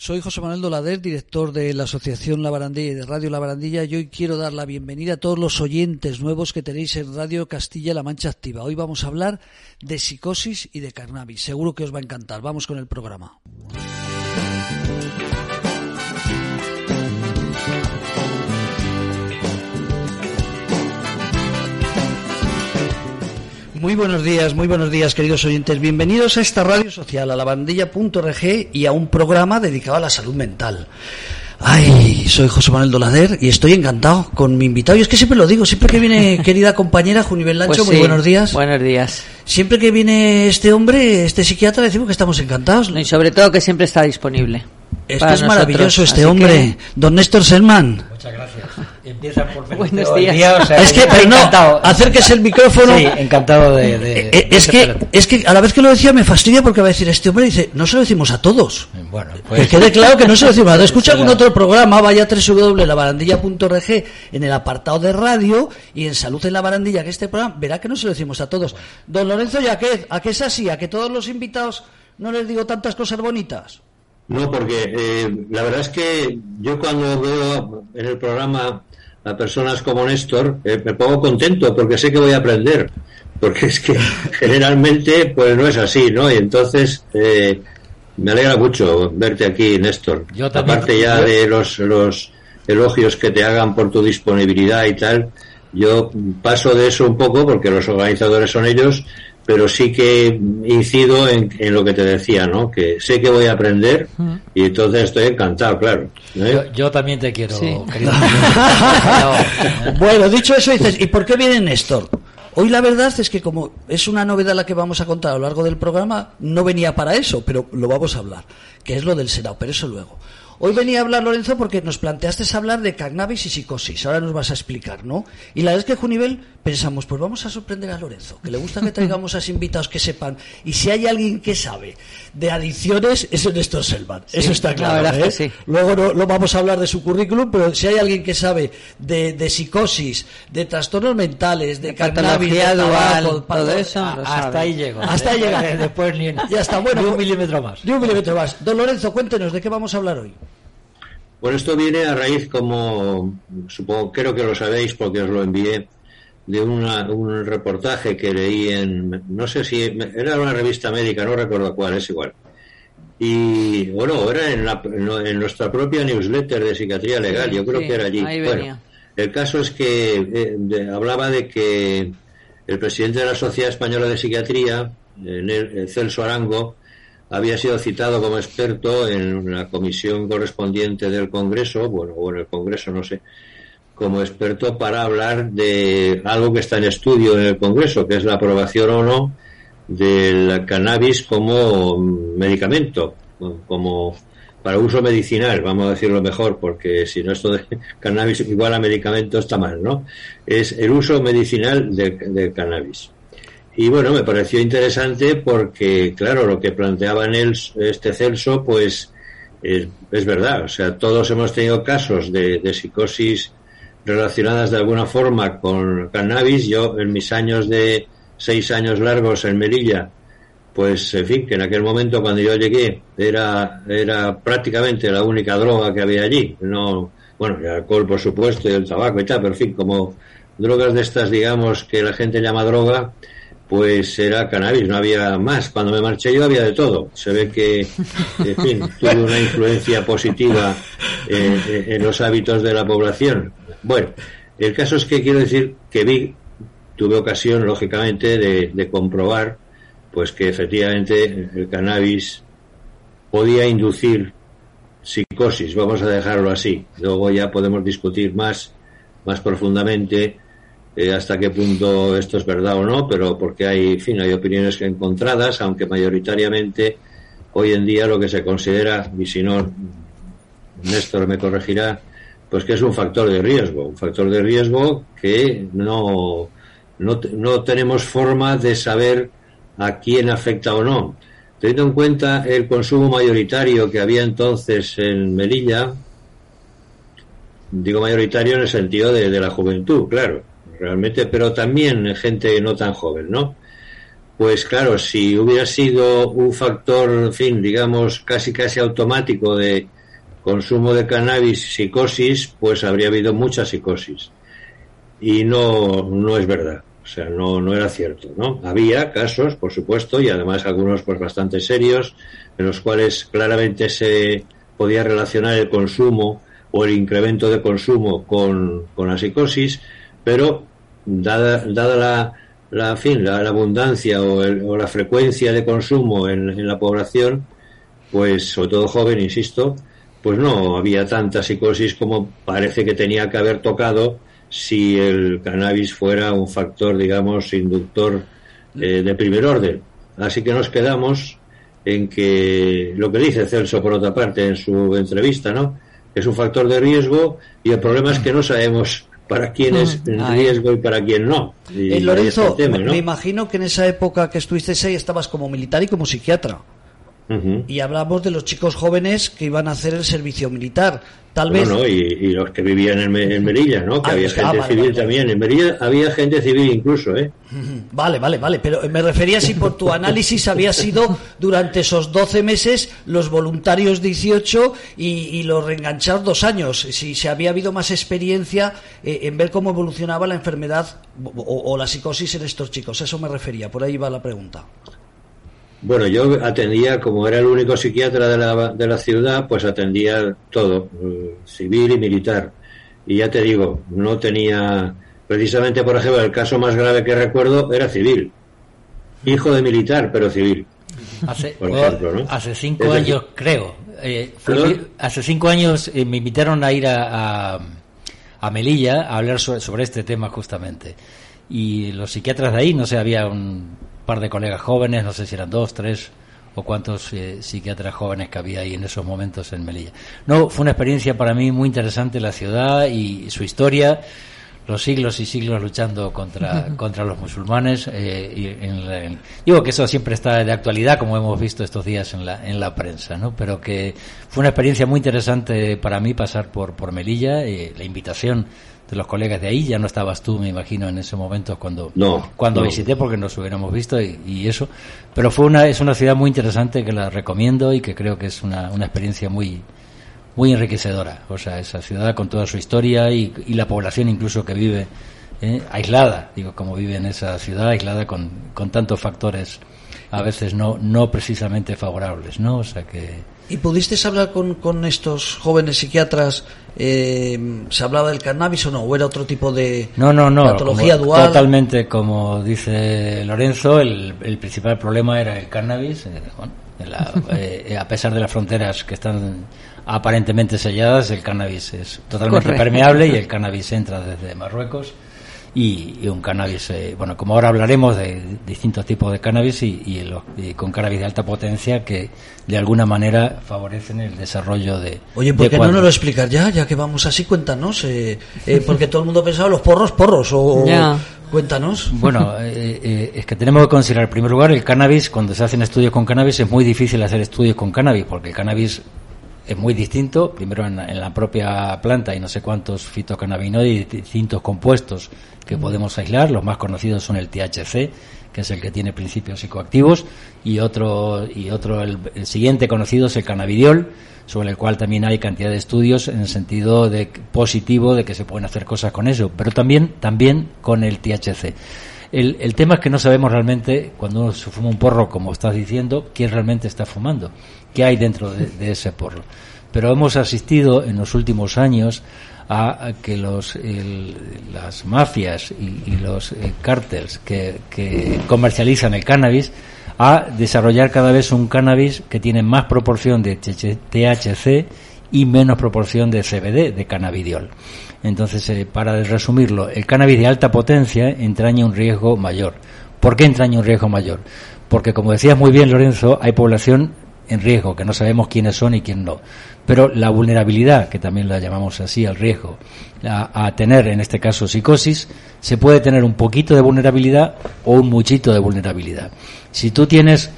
Soy José Manuel Dolader, director de la Asociación La Barandilla y de Radio La Barandilla y hoy quiero dar la bienvenida a todos los oyentes nuevos que tenéis en Radio Castilla-La Mancha Activa. Hoy vamos a hablar de psicosis y de cannabis. Seguro que os va a encantar. Vamos con el programa. Muy buenos días, muy buenos días, queridos oyentes. Bienvenidos a esta radio social, a la bandilla.org y a un programa dedicado a la salud mental. Ay, soy José Manuel Dolader y estoy encantado con mi invitado. Y es que siempre lo digo, siempre que viene querida compañera Junivel Lancho, Pues muy buenos días. Buenos días. Siempre que viene este hombre, este psiquiatra, decimos que estamos encantados. Y sobre todo que siempre está disponible. Esto es nosotros, maravilloso, este así hombre. Don Néstor Selman. Muchas gracias. Empieza por Buenos días. día, o sea, Es que, pero no, encantado. acérquese el micrófono. Sí, encantado de... de- Eh, eh, es de que, es que a la vez que lo decía me fastidia porque va a decir este hombre dice, no se lo decimos a todos. Bueno, Que pues... quede claro que no se lo decimos. a Escucha Sí, algún otro programa, vaya a www.labarandilla.org en el apartado de radio y en Salud en la Barandilla, que este programa, verá que no se lo decimos a todos. Don Lorenzo Yaquez, ¿a qué es así? ¿A que todos los invitados no les digo tantas cosas bonitas? No, porque eh, la verdad es que yo cuando veo en el programa a personas como Néstor, eh, me pongo contento porque sé que voy a aprender. Porque es que generalmente pues no es así, ¿no? Y entonces eh, me alegra mucho verte aquí, Néstor. Yo también. Aparte ya de los, los elogios que te hagan por tu disponibilidad y tal, yo paso de eso un poco porque los organizadores son ellos, pero sí que incido en, en lo que te decía, ¿no? Que sé que voy a aprender y entonces estoy encantado, claro. ¿eh? Yo, yo también te quiero, Sí. querido. Bueno, dicho eso, dices, ¿y por qué viene Néstor? Hoy la verdad es que como es una novedad la que vamos a contar a lo largo del programa, no venía para eso, pero lo vamos a hablar, que es lo del Senado, pero eso luego. Hoy venía a hablar, Lorenzo, porque nos planteaste hablar de cannabis y psicosis. Ahora nos vas a explicar, ¿no? Y la verdad es que, Junivel, pensamos, pues vamos a sorprender a Lorenzo, que le gusta que traigamos a invitados que sepan. Y si hay alguien que sabe de adicciones, es Néstor Selman. Eso está la claro. verdad ¿eh? que sí. Luego no, no vamos a hablar de su currículum, pero si hay alguien que sabe de, de psicosis, de trastornos mentales, de, De cannabis, de tabaco, todo eso. A- lo hasta ahí llego. Hasta ahí llega. Después ni, Ya está, bueno. ni un milímetro más. Ni un milímetro más. Don Lorenzo, cuéntenos, ¿de qué vamos a hablar hoy? Bueno, esto viene a raíz, como supongo, creo que lo sabéis porque os lo envié, de una- un reportaje que leí en, no sé si era una revista médica, no recuerdo cuál, es igual. Y bueno, era en, la- en nuestra propia newsletter de psiquiatría legal, yo creo sí, que era allí. ahí Bueno, venía. el caso es que eh, de- hablaba de que el presidente de la Sociedad Española de Psiquiatría, en el- eh, Celso Arango, había sido citado como experto en la comisión correspondiente del Congreso, bueno, o en el Congreso, no sé, como experto para hablar de algo que está en estudio en el Congreso, que es la aprobación o no del cannabis como medicamento, como para uso medicinal, vamos a decirlo mejor, porque si no esto de cannabis igual a medicamento está mal, ¿no? Es el uso medicinal del del cannabis. Y bueno, me pareció interesante porque, claro, lo que planteaba en él este Celso, pues es, es verdad. O sea, todos hemos tenido casos de, de psicosis relacionadas de alguna forma con cannabis. Yo, en mis años de seis años largos en Melilla, pues, en fin, que en aquel momento cuando yo llegué era, era prácticamente la única droga que había allí. No, bueno, el alcohol, por supuesto, y el tabaco y tal, pero en fin, como drogas de estas, digamos, que la gente llama droga, pues era cannabis, no había más. Cuando me marché yo había de todo. Se ve que, en fin, tuve una influencia positiva eh, eh, en los hábitos de la población. Bueno, el caso es que quiero decir que vi, tuve ocasión, lógicamente, de, de comprobar, pues que efectivamente el cannabis podía inducir psicosis, vamos a dejarlo así. Luego ya podemos discutir más, más profundamente eh, hasta qué punto esto es verdad o no, pero porque hay, fin, hay opiniones encontradas, aunque mayoritariamente hoy en día lo que se considera, y si no, Néstor me corregirá, pues que es un factor de riesgo, un factor de riesgo que no, no, no tenemos forma de saber a quién afecta o no. Teniendo en cuenta el consumo mayoritario que había entonces en Melilla, digo mayoritario en el sentido de, de la juventud, claro, realmente, pero también gente no tan joven, ¿no? Pues claro, si hubiera sido un factor, en fin, digamos, casi casi automático de consumo de cannabis, psicosis, pues habría habido mucha psicosis. Y no, no es verdad. O sea, no, no era cierto, ¿no? Había casos, por supuesto, y además algunos pues bastante serios, en los cuales claramente se podía relacionar el consumo o el incremento de consumo con, con la psicosis, pero dada, dada la, la, fin, la, abundancia o, el, o, la frecuencia de consumo en, en, la población, pues sobre todo joven, insisto, pues no había tanta psicosis como parece que tenía que haber tocado si el cannabis fuera un factor, digamos, inductor eh, de primer orden. Así que nos quedamos en que lo que dice Celso, por otra parte, en su entrevista, ¿no? Es un factor de riesgo y el problema es que no sabemos para quién es en riesgo y para quién no. Y eh, Lorenzo, tema, ¿no? me imagino que en esa época que estuviste ahí estabas como militar y como psiquiatra. Uh -huh. Y hablamos de los chicos jóvenes que iban a hacer el servicio militar. Tal vez. Bueno, y, y, los que vivían en, en Melilla, ¿no? Que ah, había gente ah, vale, civil vale. también. En Melilla había gente civil incluso, ¿eh? Vale, vale, vale. Pero me refería si por tu análisis había sido durante esos 12 meses los voluntarios 18 y, y los reenganchados dos años. Si, si había habido más experiencia eh, en ver cómo evolucionaba la enfermedad o, o la psicosis en estos chicos. Eso me refería. Por ahí va la pregunta. Bueno, yo atendía, como era el único psiquiatra de la, de la ciudad, pues atendía todo, eh, civil y militar. Y ya te digo, no tenía, precisamente, por ejemplo, el caso más grave que recuerdo era civil. Hijo de militar, pero civil. Hace, por ejemplo, ¿no? hace cinco años, creo. Eh, hace cinco años eh, me invitaron a ir a, a, a Melilla a hablar sobre, sobre este tema justamente. Y los psiquiatras de ahí, no sé, había un par de colegas jóvenes, no sé si eran dos, tres o cuántos eh, psiquiatras jóvenes que había ahí en esos momentos en Melilla. No, fue una experiencia para mí muy interesante la ciudad y su historia, los siglos y siglos luchando contra, contra los musulmanes. Eh, y en la, en, digo que eso siempre está de actualidad, como hemos visto estos días en la, en la prensa, ¿no? pero que fue una experiencia muy interesante para mí pasar por, por Melilla, eh, la invitación de los colegas de ahí. Ya no estabas tú, me imagino, en ese momento cuando, no, cuando no. visité, porque nos hubiéramos visto y, y, eso. Pero fue una, es una ciudad muy interesante que la recomiendo y que creo que es una, una experiencia muy, muy enriquecedora. O sea, esa ciudad con toda su historia y, y la población incluso que vive eh, aislada, digo, como vive en esa ciudad, aislada con, con tantos factores a veces no, no precisamente favorables, ¿no? O sea que ¿Y pudiste hablar con, con estos jóvenes psiquiatras? Eh, ¿Se hablaba del cannabis o no? ¿O era otro tipo de no, no, no, patología como, dual? Totalmente, como dice Lorenzo, el, el principal problema era el cannabis. Eh, bueno, la, eh, a pesar de las fronteras que están aparentemente selladas, el cannabis es totalmente Correcto. permeable y el cannabis entra desde Marruecos y, y un cannabis, eh, bueno, como ahora hablaremos de distintos tipos de cannabis y, y, con cannabis de alta potencia que de alguna manera favorecen el desarrollo de. Oye, ¿por qué no nos lo explicas ya? Ya que vamos así, cuéntanos. Eh, eh, porque todo el mundo pensaba los porros, porros o. Cuéntanos. Bueno, eh, eh, es que tenemos que considerar, en primer lugar, el cannabis, cuando se hacen estudios con cannabis, es muy difícil hacer estudios con cannabis, porque el cannabis es muy distinto, primero en, en, la propia planta hay no sé cuántos fitocannabinoides y distintos compuestos que podemos aislar, los más conocidos son el THC, que es el que tiene principios psicoactivos, y otro, y otro el, el siguiente conocido es el cannabidiol, sobre el cual también hay cantidad de estudios en el sentido de positivo de que se pueden hacer cosas con eso, pero también, también con el THC. El, el, tema es que no sabemos realmente, cuando uno se fuma un porro, como estás diciendo, quién realmente está fumando, qué hay dentro de, ese porro. Pero hemos asistido en los últimos años a, que los, las mafias y, los eh, cárteles que, que comercializan el cannabis a desarrollar cada vez un cannabis que tiene más proporción de THC y menos proporción de CBD, de cannabidiol. Entonces, eh, para resumirlo, el cannabis de alta potencia entraña un riesgo mayor. ¿Por qué entraña un riesgo mayor? Porque, como decías muy bien, Lorenzo, hay población en riesgo, que no sabemos quiénes son y quién no. Pero la vulnerabilidad, que también la llamamos así al riesgo, a, a, tener en este caso psicosis, se puede tener un poquito de vulnerabilidad o un muchito de vulnerabilidad. Si tú tienes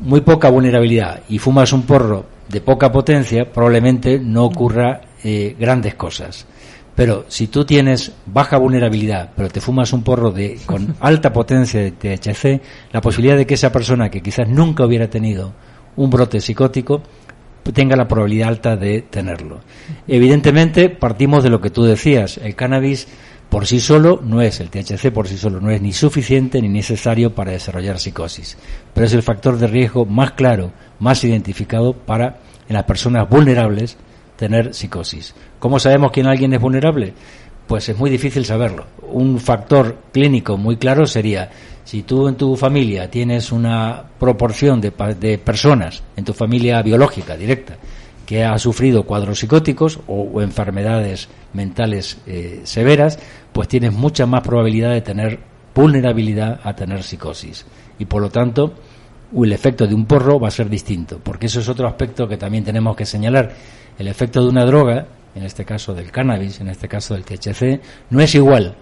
muy poca vulnerabilidad y fumas un porro de poca potencia, probablemente no ocurra eh, grandes cosas. Pero si tú tienes baja vulnerabilidad, pero te fumas un porro de, con alta potencia de THC, la posibilidad de que esa persona que quizás nunca hubiera tenido un brote psicótico tenga la probabilidad alta de tenerlo. Evidentemente, partimos de lo que tú decías. El cannabis por sí solo no es, el THC por sí solo no es ni suficiente ni necesario para desarrollar psicosis, pero es el factor de riesgo más claro, más identificado para en las personas vulnerables tener psicosis. ¿Cómo sabemos quién alguien es vulnerable? Pues es muy difícil saberlo. Un factor clínico muy claro sería si tú en tu familia tienes una proporción de, de personas en tu familia biológica directa que ha sufrido cuadros psicóticos o, enfermedades mentales eh, severas, pues tienes mucha más probabilidad de tener vulnerabilidad a tener psicosis. Y por lo tanto, el efecto de un porro va a ser distinto, porque eso es otro aspecto que también tenemos que señalar. El efecto de una droga, en este caso del cannabis, en este caso del THC, no es igual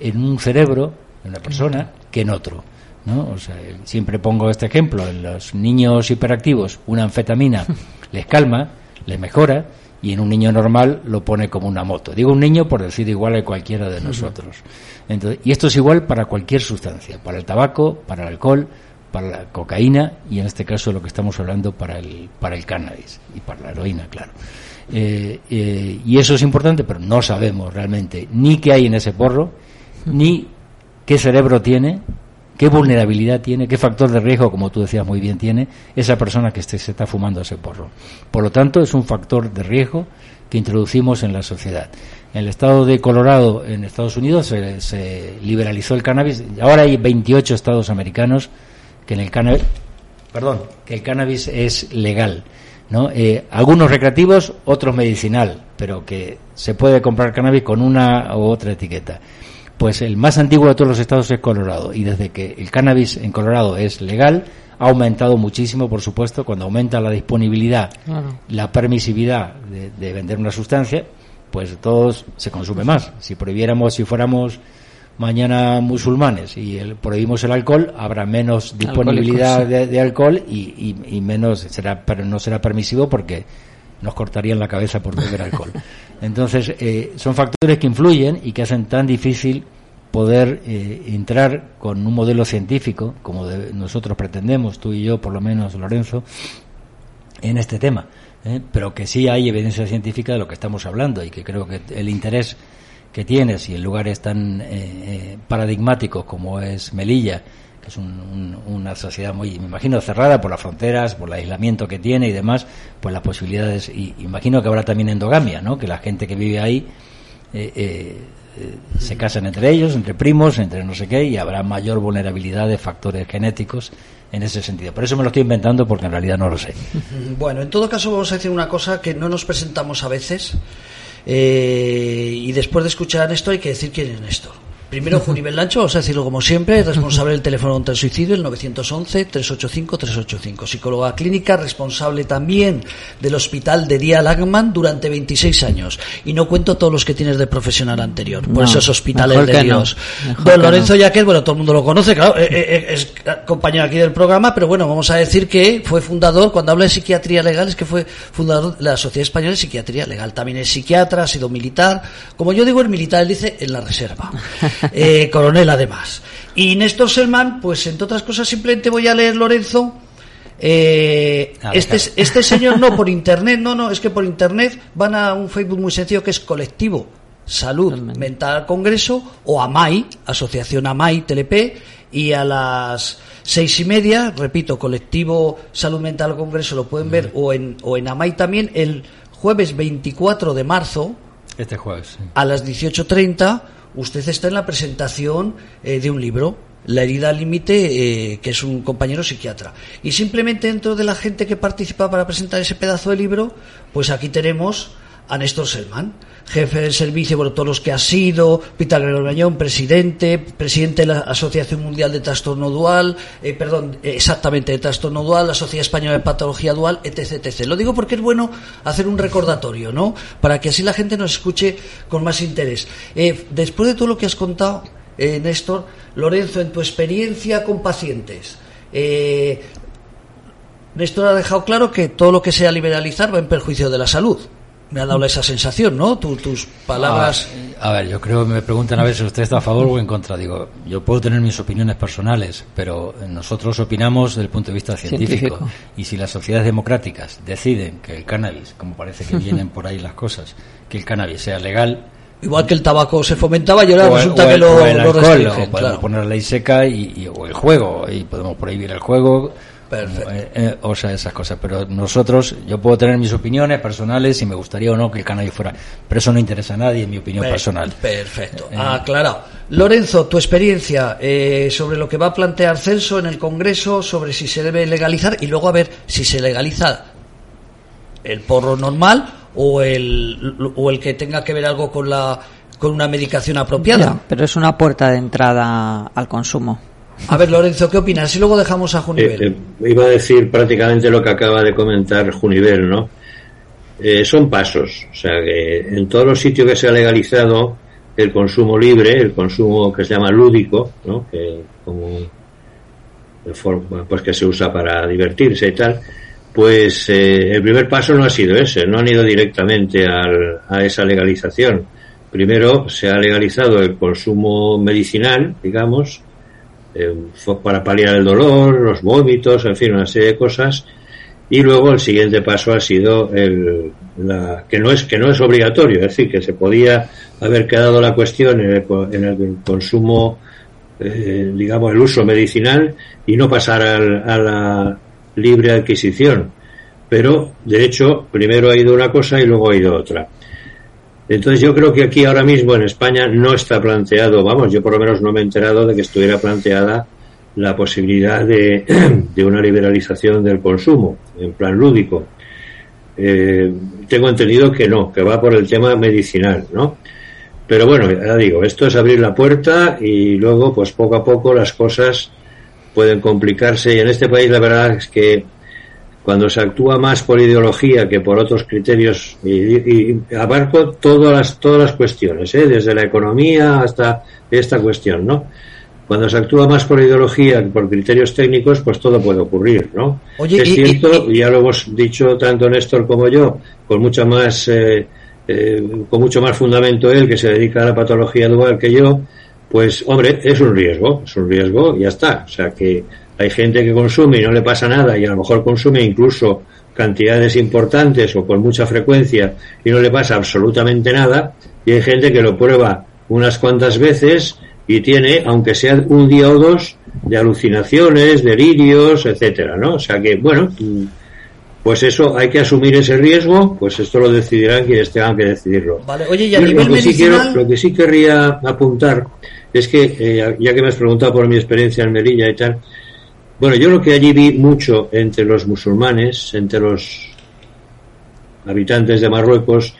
en un cerebro, en una persona, que en otro. ¿no? O sea, siempre pongo este ejemplo, en los niños hiperactivos, una anfetamina les calma, le mejora y en un niño normal lo pone como una moto. Digo un niño por decir igual a cualquiera de nosotros. Entonces, y esto es igual para cualquier sustancia, para el tabaco, para el alcohol, para la cocaína y en este caso lo que estamos hablando para el, para el cannabis y para la heroína, claro. Eh, eh, y eso es importante, pero no sabemos realmente ni qué hay en ese porro, ni qué cerebro tiene, qué vulnerabilidad tiene, qué factor de riesgo, como tú decías muy bien, tiene esa persona que se está fumando ese porro. Por lo tanto, es un factor de riesgo que introducimos en la sociedad. En el estado de Colorado, en Estados Unidos, se, liberalizó el cannabis. Ahora hay 28 estados americanos que en el cannabis, perdón, que el cannabis es legal. ¿no? Eh, algunos recreativos, otros medicinal, pero que se puede comprar cannabis con una u otra etiqueta. Pues el más antiguo de todos los estados es Colorado y desde que el cannabis en Colorado es legal ha aumentado muchísimo, por supuesto, cuando aumenta la disponibilidad, la permisividad de, vender una sustancia, pues todos se consume más. Si prohibiéramos, si fuéramos mañana musulmanes y el, prohibimos el alcohol, habrá menos disponibilidad de, alcohol y, menos será, pero no será permisivo porque nos cortarían la cabeza por beber alcohol. Entonces, eh, son factores que influyen y que hacen tan difícil poder eh, entrar con un modelo científico, como nosotros pretendemos, tú y yo, por lo menos, Lorenzo, en este tema. ¿eh? Pero que sí hay evidencia científica de lo que estamos hablando y que creo que el interés que tienes y en lugares tan paradigmáticos como es Melilla, es una sociedad muy, me imagino, cerrada por las fronteras, por el aislamiento que tiene y demás, pues las posibilidades, y imagino que habrá también endogamia, ¿no? Que la gente que vive ahí eh, eh, eh, se casan entre ellos, entre primos, entre no sé qué, y habrá mayor vulnerabilidad de factores genéticos en ese sentido. Por eso me lo estoy inventando porque en realidad no lo sé. Bueno, en todo caso vamos a decir una cosa que no nos presentamos a veces y después de escuchar esto hay que decir quién es Néstor. Primero, Junibel Lancho, vamos a decirlo como siempre, responsable del teléfono contra el suicidio, el 911-385-385. Psicóloga clínica, responsable también del hospital de Día Lagman durante 26 años. Y no cuento todos los que tienes de profesional anterior, por esos hospitales de Dios. Don Lorenzo no. bueno, todo el mundo lo conoce, claro, eh, eh, eh, es compañero aquí del programa, pero bueno, vamos a decir que fue fundador, cuando habla de psiquiatría legal, es que fue fundador de la Sociedad Española de Psiquiatría Legal. También es psiquiatra, ha sido militar. Como yo digo, el militar, él dice en la reserva. Eh, coronel además. Y Néstor Selman, pues entre otras cosas, simplemente voy a leer Lorenzo. Eh, este, este señor no por internet, no, no, es que por internet van a un Facebook muy sencillo que es colectivo Salud Mental Congreso o AMAI, Asociación AMAI TLP, y a las seis y media, repito, colectivo Salud Mental Congreso lo pueden ver o en, o en AMAI también el jueves 24 de marzo. Este jueves. A las 18.30 usted está en la presentación eh, de un libro, La herida al límite, eh, que es un compañero psiquiatra. Y simplemente dentro de la gente que participa para presentar ese pedazo de libro, pues aquí tenemos a Néstor Selman jefe de servicio, bueno, todos los que ha sido, Peter Gregorio presidente, presidente de la Asociación Mundial de Trastorno Dual, eh, perdón, eh, exactamente, de Trastorno Dual, la Sociedad Española de Patología Dual, etc, etc. Lo digo porque es bueno hacer un recordatorio, ¿no? Para que así la gente nos escuche con más interés. Eh, después de todo lo que has contado, Néstor, Lorenzo, en tu experiencia con pacientes, Néstor ha dejado claro que todo lo que sea liberalizar va en perjuicio de la salud me ha dado esa sensación, ¿no? tus palabras. Ah, a ver, yo creo que me preguntan a ver si usted está a favor o en contra. Digo, yo puedo tener mis opiniones personales, pero nosotros opinamos desde el punto de vista científico. Y si las sociedades democráticas deciden que el cannabis, como parece que vienen por ahí las cosas, que el cannabis sea legal. Igual que el tabaco se fomentaba y ahora resulta que lo, o podemos poner ley seca y, o el juego, y podemos prohibir el juego Perfecto. Eh, eh, o sea, esas cosas. Pero nosotros, yo puedo tener mis opiniones personales y me gustaría o no que el canal fuera. Pero eso no interesa a nadie, en mi opinión personal. Perfecto. Eh, Aclarado. Lorenzo, tu experiencia sobre lo que va a plantear Celso en el Congreso, sobre si se debe legalizar y luego a ver si se legaliza el porro normal o el, o el que tenga que ver algo con la con una medicación apropiada. pero es una puerta de entrada al consumo. A ver, Lorenzo, ¿qué opinas? Y luego dejamos a Junivel. Eh, eh, iba a decir prácticamente lo que acaba de comentar Junivel, ¿no? Eh, son pasos. O sea, que en todos los sitios que se ha legalizado el consumo libre, el consumo que se llama lúdico, ¿no? Que como pues que se usa para divertirse y tal, pues el primer paso no ha sido ese, no han ido directamente a esa legalización. Primero se ha legalizado el consumo medicinal, digamos, para paliar el dolor, los vómitos, en fin, una serie de cosas. Y luego el siguiente paso ha sido el, la, que no es que no es obligatorio, es decir, que se podía haber quedado la cuestión en el, consumo, eh, digamos, el uso medicinal y no pasar a la libre adquisición. Pero, de hecho, primero ha ido una cosa y luego ha ido otra. Entonces yo creo que aquí ahora mismo en España no está planteado, vamos, yo por lo menos no me he enterado de que estuviera planteada la posibilidad de, una liberalización del consumo en plan lúdico. Eh, tengo entendido que no, que va por el tema medicinal, ¿no? Pero bueno, ya digo, esto es abrir la puerta y luego, pues poco a poco las cosas pueden complicarse y en este país la verdad es que cuando se actúa más por ideología que por otros criterios y, abarco todas las todas las cuestiones ¿eh? desde la economía hasta esta cuestión no cuando se actúa más por ideología que por criterios técnicos pues todo puede ocurrir no es cierto y, ya lo hemos dicho tanto Néstor como yo con mucha más eh, eh, con mucho más fundamento él que se dedica a la patología dual que yo pues hombre es un riesgo es un riesgo y ya está. O sea que hay gente que consume y no le pasa nada y a lo mejor consume incluso cantidades importantes o con mucha frecuencia y no le pasa absolutamente nada. Y hay gente que lo prueba unas cuantas veces y tiene, aunque sea un día o dos, de alucinaciones, delirios, etcétera, ¿no? O sea que, bueno, pues eso hay que asumir ese riesgo, pues esto lo decidirán quienes tengan que decidirlo. Vale. Oye, y a nivel lo, que sí lo que sí querría apuntar es que, eh, ya que me has preguntado por mi experiencia en Melilla y tal, bueno, yo lo que allí vi mucho entre los musulmanes, entre los habitantes de Marruecos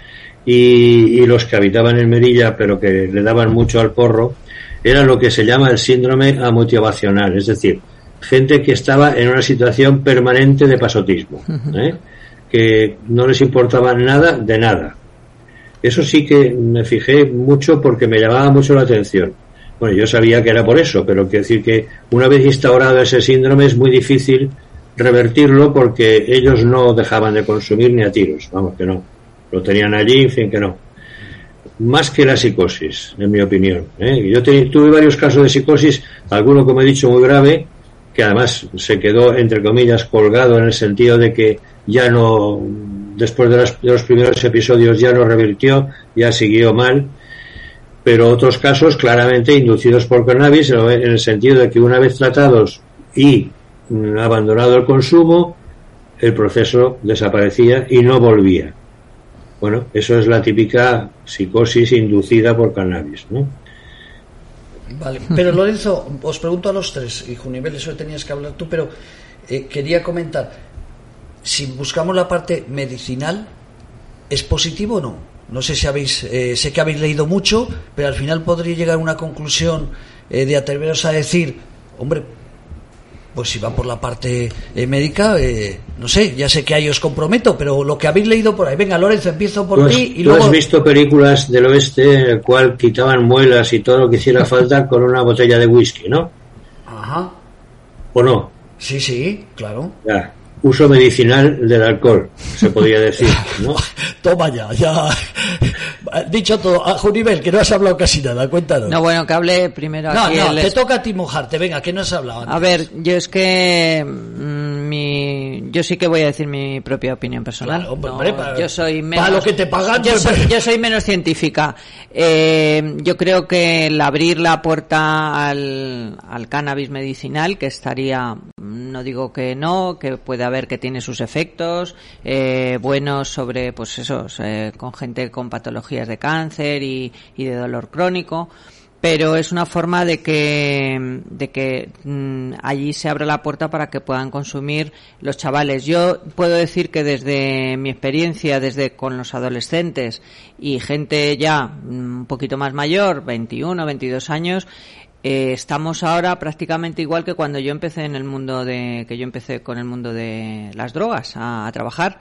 y, los que habitaban en Merilla, pero que le daban mucho al porro, era lo que se llama el síndrome amotivacional, es decir, gente que estaba en una situación permanente de pasotismo, ¿eh? que no les importaba nada de nada. Eso sí que me fijé mucho porque me llamaba mucho la atención bueno, yo sabía que era por eso, pero quiero decir que una vez instaurado ese síndrome es muy difícil revertirlo porque ellos no dejaban de consumir ni a tiros, vamos que no. Lo tenían allí, en fin, que no. Más que la psicosis, en mi opinión. ¿eh? Yo tuve varios casos de psicosis, alguno, como he dicho, muy grave, que además se quedó, entre comillas, colgado en el sentido de que ya no, después de los primeros episodios, ya no revirtió, ya siguió mal pero otros casos claramente inducidos por cannabis en el sentido de que una vez tratados y mm, abandonado el consumo, el proceso desaparecía y no volvía. Bueno, eso es la típica psicosis inducida por cannabis, ¿no? Vale, pero Lorenzo, os pregunto a los tres, y Junivel, eso tenías que hablar tú, pero eh, quería comentar, si buscamos la parte medicinal, ¿es positivo o no? No sé si habéis, eh, sé que habéis leído mucho, pero al final podría llegar a una conclusión eh, de atreveros a decir, hombre, pues si va por la parte eh, médica, eh, no sé, ya sé que ahí os comprometo, pero lo que habéis leído por ahí, venga Lorenzo, empiezo por ¿Tú has, ti y tú luego... has visto películas del oeste en el cual quitaban muelas y todo lo que hiciera falta con una botella de whisky, ¿no? Ajá, ¿O no? sí, sí, claro. Ya. Uso medicinal del alcohol, se podría decir, ¿no? Toma ya, ya. Dicho todo, a Junivel, que no has hablado casi nada, cuéntanos. No, bueno, que hable primero no, aquí no, el te toca a ti mojarte, venga, que no has hablado antes. A ver, yo es que mm, mi, yo sí que voy a decir mi propia opinión personal. Claro, hombre, No, hombre, para- yo soy para menos, lo que te pagan, Yo pues, soy, pues. yo soy menos científica. Eh, yo creo que el abrir la puerta al, al cannabis medicinal, que estaría, no digo que no, que puede haber que tiene sus efectos eh, buenos sobre, pues eso, eh, con gente con patologías de cáncer y, y de dolor crónico pero es una forma de que de que mm, allí se abra la puerta para que puedan consumir los chavales. Yo puedo decir que desde mi experiencia, desde con los adolescentes y gente ya mm, un poquito más mayor, 21, 22 años, eh, estamos ahora prácticamente igual que cuando yo empecé en el mundo de que yo empecé con el mundo de las drogas a- a trabajar.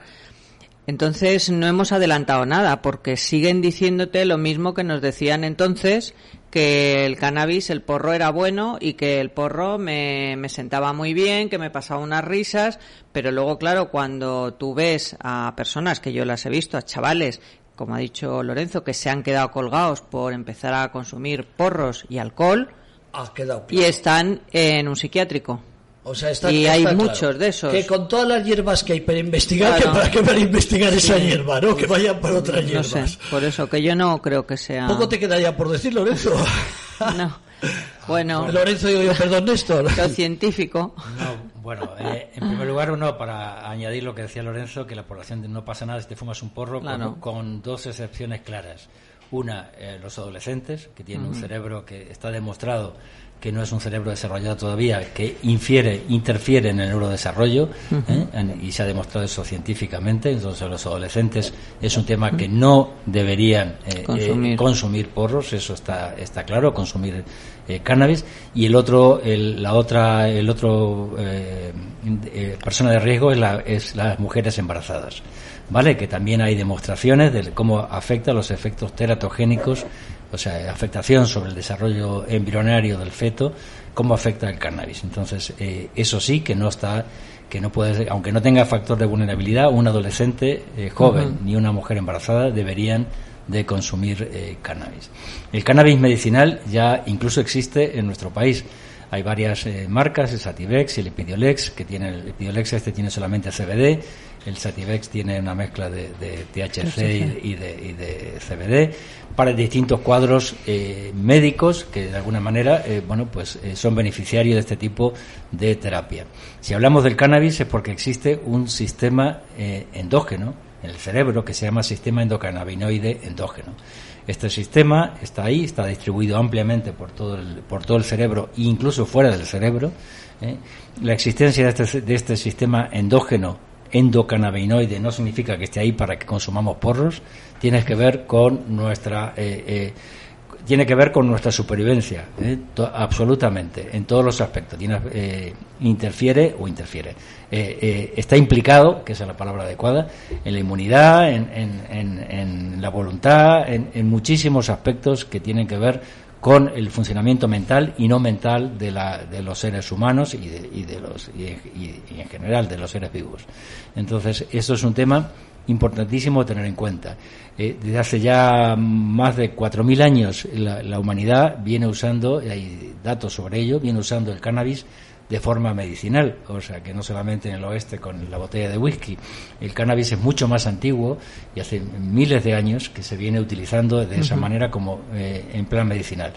Entonces no hemos adelantado nada porque siguen diciéndote lo mismo que nos decían entonces que el cannabis, el porro era bueno y que el porro me, me sentaba muy bien, que me pasaba unas risas, pero luego claro, cuando tú ves a personas que yo las he visto, a chavales, como ha dicho Lorenzo, que se han quedado colgados por empezar a consumir porros y alcohol Ha quedado y están en un psiquiátrico. O sea, está, y está hay claro. muchos de esos. Que con todas las hierbas que hay para investigar, Claro. que para qué para investigar esa hierba, ¿no? Que vayan por otras No hierbas. sé, por eso que yo no creo que sea... Poco te quedaría por decir, Lorenzo. No. Bueno, Lorenzo digo yo, perdón, Néstor. lo científico. No, bueno, eh, en primer lugar, uno, para añadir lo que decía Lorenzo, que la población de no pasa nada si te fumas un porro, con- Claro. con, dos excepciones claras. Una, eh, los adolescentes, que tienen un cerebro que está demostrado que no es un cerebro desarrollado todavía, que infiere, interfiere en el neurodesarrollo, ¿eh? Y se ha demostrado eso científicamente. Entonces, los adolescentes es un tema que no deberían eh, eh, Consumir. porros, eso está, está claro, consumir eh, cannabis. Y el otro, el, la otra, el otro persona de riesgo es, la, es las mujeres embarazadas. ¿Vale? Que también hay demostraciones de cómo afecta los efectos teratogénicos, o sea, afectación sobre el desarrollo embrionario del feto, cómo afecta el cannabis. Entonces, eh, eso sí que no está, que no puede aunque no tenga factor de vulnerabilidad, un adolescente eh, joven ni una mujer embarazada deberían de consumir eh, cannabis. El cannabis medicinal ya incluso existe en nuestro país. Hay varias marcas, el Sativex y el Epidiolex, que tiene el Epidiolex este tiene solamente CBD, el Sativex tiene una mezcla de, de THC y, y de, y de CBD para distintos cuadros eh, médicos que de alguna manera eh, bueno pues eh, son beneficiarios de este tipo de terapia. Si hablamos del cannabis es porque existe un sistema endógeno en el cerebro que se llama sistema endocannabinoide endógeno. Este sistema está ahí, está distribuido ampliamente por todo el, por todo el cerebro e incluso fuera del cerebro. La existencia de este, de este sistema endógeno endocannabinoide no significa que esté ahí para que consumamos porros, tiene que ver con nuestra eh, eh, tiene que ver con nuestra supervivencia, ¿eh? Absolutamente, en todos los aspectos. Tiene, eh, interfiere o interfiere. Eh, está implicado, que esa es la palabra adecuada, en la inmunidad, en, en- en- en la voluntad, en muchísimos aspectos que tienen que ver con el funcionamiento mental y no mental de, la, de los seres humanos y, de, y de los y, en general de los seres vivos. Entonces, esto es un tema importantísimo tener en cuenta. Eh, desde hace ya más de 4.000 años la, la humanidad viene usando, hay datos sobre ello, viene usando el cannabis de forma medicinal, o sea que no solamente en el oeste con la botella de whisky, el cannabis es mucho más antiguo y hace miles de años que se viene utilizando de esa manera como eh, en plan medicinal.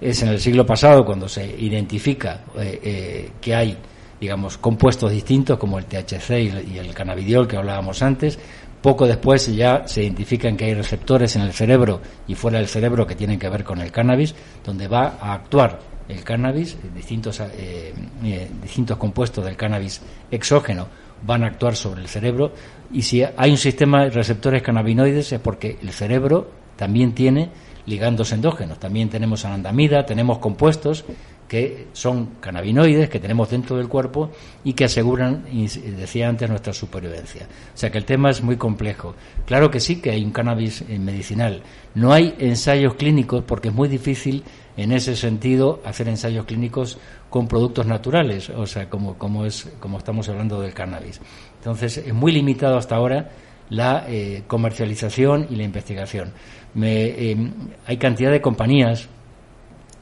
Es en el siglo pasado cuando se identifica eh, eh, que hay digamos, compuestos distintos como el THC y el, y el cannabidiol que hablábamos antes. Poco después ya se identifican que hay receptores en el cerebro y fuera del cerebro que tienen que ver con el cannabis, donde va a actuar el cannabis, eh, distintos, eh, eh, distintos compuestos del cannabis exógeno van a actuar sobre el cerebro y si hay un sistema de receptores cannabinoides es porque el cerebro también tiene ligandos endógenos. También tenemos anandamida, tenemos compuestos que son cannabinoides que tenemos dentro del cuerpo y que aseguran, y decía antes, nuestra supervivencia. O sea que el tema es muy complejo. Claro que sí que hay un cannabis eh, medicinal. No hay ensayos clínicos porque es muy difícil en ese sentido hacer ensayos clínicos con productos naturales, o sea, como, como, es, como estamos hablando del cannabis. Entonces, es muy limitado hasta ahora la eh, comercialización y la investigación. Me, em, hay cantidad de compañías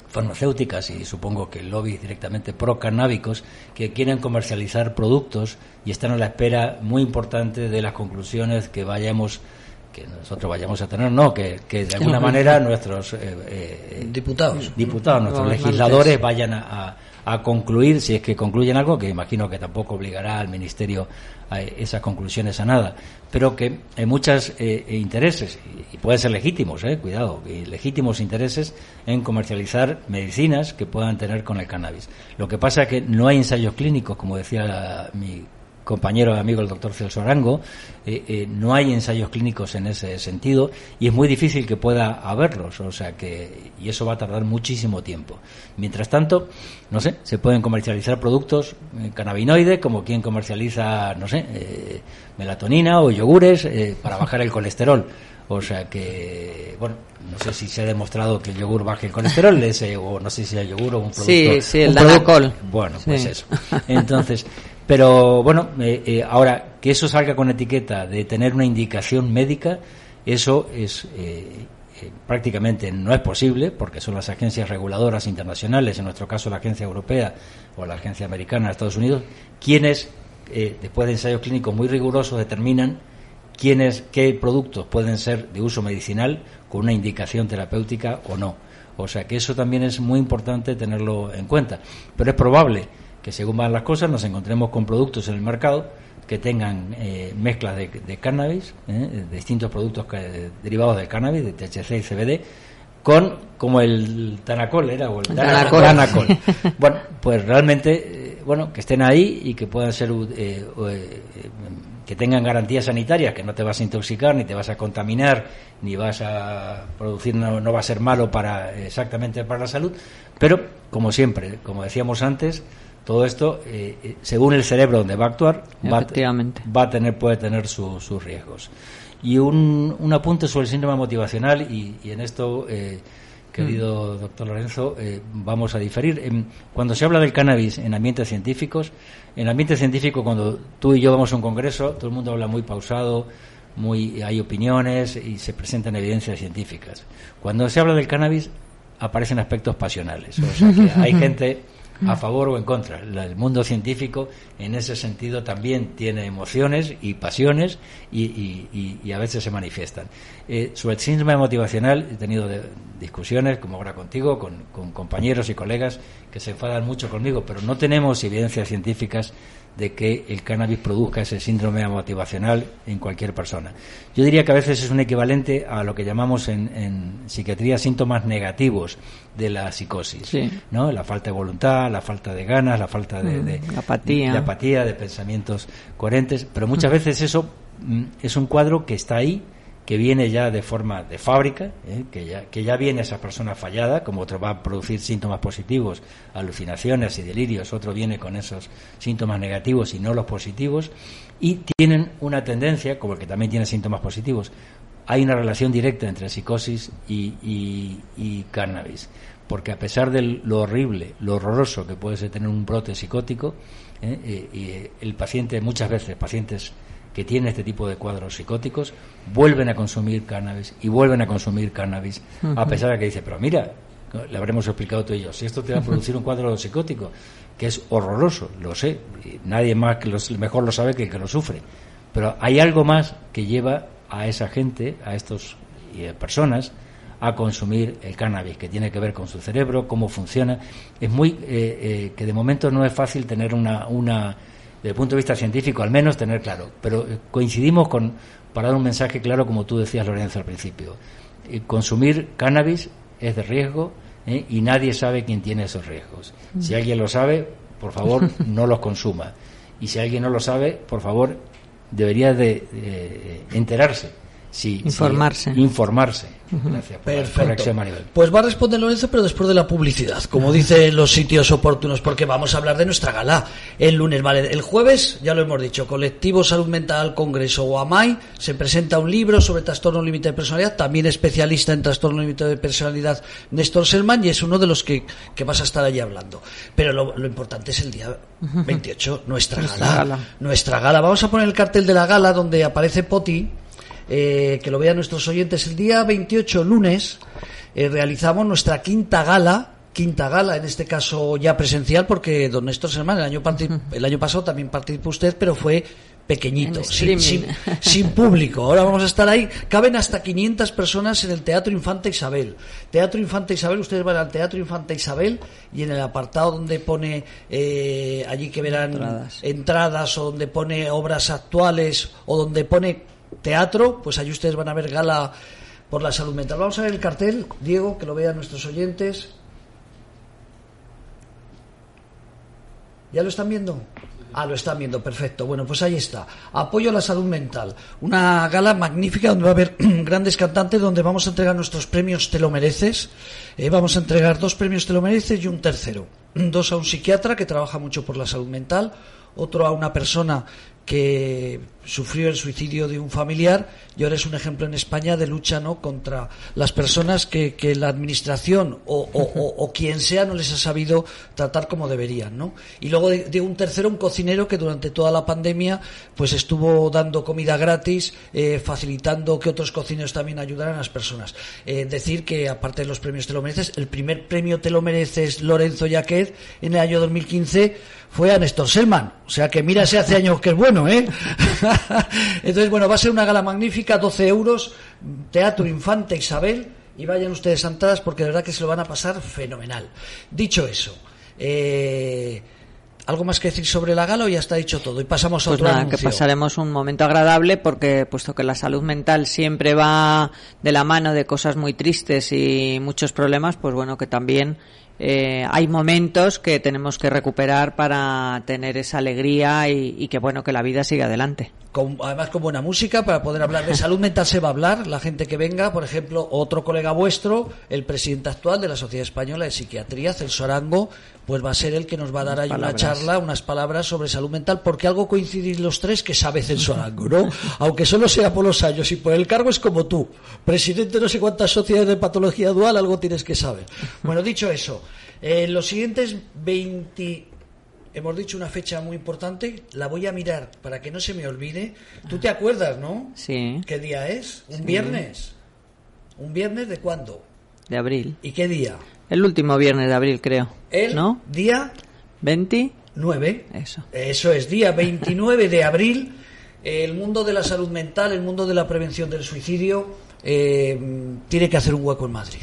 farmacéuticas y supongo que lobbies directamente pro-canábicos que quieren comercializar productos y están a la espera muy importante de las conclusiones que vayamos que nosotros vayamos a tener, no, que, de alguna manera nuestros eh, eh, diputados, diputados, nuestros legisladores vayan a, a concluir, si es que concluyen algo, que imagino que tampoco obligará al Ministerio a esas conclusiones a nada, pero que hay muchos eh, intereses, y pueden ser legítimos, eh, cuidado, legítimos intereses en comercializar medicinas que puedan tener con el cannabis. Lo que pasa es que no hay ensayos clínicos, como decía mi compañero y amigo el doctor Celso Arango, eh, eh, no hay ensayos clínicos en ese sentido y es muy difícil que pueda haberlos, o sea que, y eso va a tardar muchísimo tiempo. Mientras tanto, no sé, se pueden comercializar productos eh, cannabinoides, como quien comercializa, no sé, melatonina o yogures para bajar el colesterol. O sea que, bueno, no sé si se ha demostrado que el yogur baje el colesterol, ese, o no sé si el yogur o un producto. Sí, sí, el Danacol. Bueno, pues eso. Entonces, pero bueno, eh, eh, ahora que eso salga con etiqueta de tener una indicación médica, eso es eh, prácticamente no es posible porque son las agencias reguladoras internacionales, en nuestro caso la agencia europea o la agencia americana de Estados Unidos, quienes después de ensayos clínicos muy rigurosos determinan quiénes, qué productos pueden ser de uso medicinal con una indicación terapéutica o no. O sea que eso también es muy importante tenerlo en cuenta. Pero es probable que según van las cosas nos encontremos con productos en el mercado que tengan eh, mezclas de, cannabis, eh, de distintos productos derivados del cannabis, de THC y CBD, con como el Tanacol era o el, Tanacol. bueno, pues realmente, eh, bueno, que estén ahí y que puedan ser que tengan garantías sanitarias, que no te vas a intoxicar, ni te vas a contaminar, ni vas a producir, no, no va a ser malo para exactamente para la salud, pero como siempre, como decíamos antes, todo esto, eh, eh, según el cerebro donde va a actuar, va, a tener, puede tener sus riesgos. Y un, un, apunte sobre el síndrome motivacional, y, en esto, eh, querido mm. doctor Lorenzo, vamos a diferir. Cuando se habla del cannabis en ambientes científicos, en ambiente científico, cuando tú y yo vamos a un congreso, todo el mundo habla muy pausado, muy, hay opiniones y se presentan evidencias científicas. Cuando se habla del cannabis, aparecen aspectos pasionales. O sea que hay gente a favor o en contra. El mundo científico en ese sentido también tiene emociones y pasiones y, a veces se manifiestan. Eh, sobre el síndrome motivacional he tenido discusiones, como ahora contigo, con, con compañeros y colegas que se enfadan mucho conmigo, pero no tenemos evidencias científicas de que el cannabis produzca ese síndrome motivacional en cualquier persona. Yo diría que a veces es un equivalente a lo que llamamos en, psiquiatría síntomas negativos de la psicosis, ¿no? La falta de voluntad, la falta de ganas, la falta de, mm, apatía. de apatía, de pensamientos coherentes, pero muchas veces eso mm, es un cuadro que está ahí que viene ya de forma de fábrica, ¿eh? que, ya, que ya viene esa persona fallada, como otro va a producir síntomas positivos, alucinaciones y delirios, otro viene con esos síntomas negativos y no los positivos, y tienen una tendencia, como el que también tiene síntomas positivos, hay una relación directa entre psicosis y, cannabis, porque a pesar de lo horrible, lo horroroso que puede ser tener un brote psicótico, ¿eh? Eh, y el paciente, muchas veces, pacientes que tienen este tipo de cuadros psicóticos vuelven a consumir cannabis y vuelven a consumir cannabis, a pesar de que dice, pero mira, le habremos explicado tú y yo, si esto te va a producir un cuadro psicótico, que es horroroso, lo sé, nadie más que los, mejor lo sabe que el que lo sufre, pero hay algo más que lleva a esa gente, a estas eh, personas, a consumir el cannabis, que tiene que ver con su cerebro, cómo funciona. Es muy, eh, eh, que de momento no es fácil tener una, una desde el punto de vista científico, al menos tener claro. Pero eh, coincidimos con, para dar un mensaje claro, como tú decías, Lorenzo, al principio. Eh, consumir cannabis es de riesgo ¿eh? y nadie sabe quién tiene esos riesgos. Si alguien lo sabe, por favor, no los consuma. Y si alguien no lo sabe, por favor, debería de eh, enterarse. Informarse. informarse. Gracias por Perfecto. pues va a responder Lorenzo, pero después de la publicidad, como dice los sitios oportunos, porque vamos a hablar de nuestra gala el lunes. Vale, el jueves, ya lo hemos dicho, Colectivo Salud Mental Congreso Guamay, se presenta un libro sobre trastorno límite de personalidad, también especialista en trastorno límite de personalidad Néstor Selman, y es uno de los que, que vas a estar allí hablando. Pero lo, importante es el día 28, nuestra, nuestra gala. Nuestra gala. Vamos a poner el cartel de la gala donde aparece Poti eh, que lo vean nuestros oyentes. El día 28, lunes, eh, realizamos nuestra quinta gala, quinta gala, en este caso ya presencial, porque don Néstor Sermán, el año, el año pasado también participó usted, pero fue pequeñito, sin, sin, público. Ahora vamos a estar ahí. Caben hasta 500 personas en el Teatro Infanta Isabel. Teatro Infanta Isabel, ustedes van al Teatro Infanta Isabel y en el apartado donde pone eh, allí que verán entradas o donde pone obras actuales o donde pone teatro, pues allí ustedes van a ver gala por la salud mental. Vamos a ver el cartel, Diego, que lo vean nuestros oyentes. ¿Ya lo están viendo? Ah, lo están viendo, perfecto. Bueno, pues ahí está. Apoyo a la salud mental. Una gala magnífica donde va a haber grandes cantantes, donde vamos a entregar nuestros premios Te lo mereces. Eh, vamos a entregar dos premios Te lo mereces y un tercero. Dos a un psiquiatra que trabaja mucho por la salud mental, otro a una persona que sufrió el suicidio de un familiar y ahora es un ejemplo en España de lucha no contra las personas que, que la administración o, o, quien sea no les ha sabido tratar como deberían no y luego de, un tercero un cocinero que durante toda la pandemia pues estuvo dando comida gratis eh, facilitando que otros cocineros también ayudaran a las personas. Eh, decir que aparte de los premios te lo mereces. El primer premio te lo mereces Lorenzo Yaquet en el año 2015 fue a Néstor Selman. O sea que mira si hace años que es bueno eh Entonces, bueno, va a ser una gala magnífica, 12 euros, Teatro Infante Isabel, y vayan ustedes entradas porque de verdad que se lo van a pasar fenomenal. Dicho eso, eh, ¿Algo más que decir sobre la gala o ya está dicho todo? Y pasamos a pues otro nada, que pasaremos un momento agradable porque, puesto que la salud mental siempre va de la mano de cosas muy tristes y muchos problemas, pues bueno, que también eh, hay momentos que tenemos que recuperar para tener esa alegría y, que bueno que la vida siga adelante. Además con buena música para poder hablar de salud mental se va a hablar la gente que venga, por ejemplo, otro colega vuestro, el presidente actual de la Sociedad Española de Psiquiatría, Celso Arango, pues va a ser el que nos va a dar ahí una charla, unas palabras sobre salud mental, porque algo coincidís los tres que sabe Celso Arango, ¿no? Aunque solo sea por los años y por el cargo es como tú, presidente no sé cuántas sociedades de patología dual, algo tienes que saber. Bueno, dicho eso, en los siguientes 20 hemos dicho una fecha muy importante, la voy a mirar para que no se me olvide. Tú te acuerdas, ¿no? Sí. ¿Qué día es? ¿Un viernes? ¿Un viernes de cuándo? De abril. ¿Y qué día? El último viernes de abril, creo. ¿El ¿No? día? 29. Eso. Eso es, día 29 de abril. El mundo de la salud mental, el mundo de la prevención del suicidio, eh, tiene que hacer un hueco en Madrid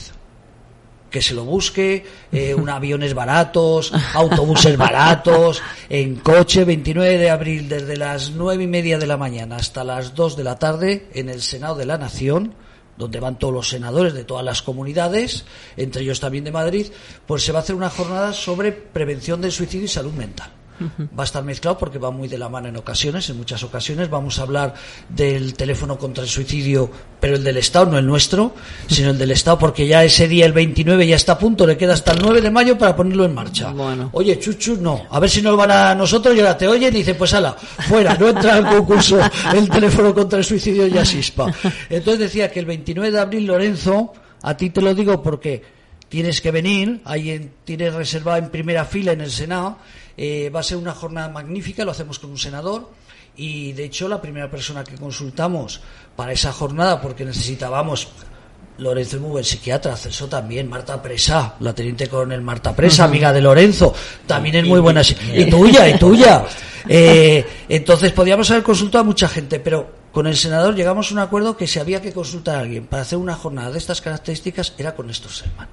que se lo busque, eh, un aviones baratos, autobuses baratos, en coche, 29 de abril, desde las nueve y media de la mañana hasta las 2 de la tarde, en el Senado de la Nación, donde van todos los senadores de todas las comunidades, entre ellos también de Madrid, pues se va a hacer una jornada sobre prevención del suicidio y salud mental. Va a estar mezclado porque va muy de la mano en ocasiones, en muchas ocasiones. Vamos a hablar del teléfono contra el suicidio, pero el del Estado, no el nuestro, sino el del Estado, porque ya ese día, el 29, ya está a punto, le queda hasta el 9 de mayo para ponerlo en marcha. Bueno. Oye, Chuchu, no. A ver si nos van a nosotros y ahora te oyen y dicen, pues ala, fuera, no entra al concurso el teléfono contra el suicidio y asispa. Entonces decía que el 29 de abril, Lorenzo, a ti te lo digo porque tienes que venir, ahí tienes reservado en primera fila en el Senado eh, va a ser una jornada magnífica, lo hacemos con un senador y de hecho la primera persona que consultamos para esa jornada, porque necesitábamos Lorenzo muy buen psiquiatra, Celso también, Marta Presa, la teniente coronel Marta Presa, amiga de Lorenzo, también es muy buena, y tuya, y tuya. Eh, entonces podíamos haber consultado a mucha gente, pero con el senador llegamos a un acuerdo que si había que consultar a alguien para hacer una jornada de estas características era con Néstor Selman.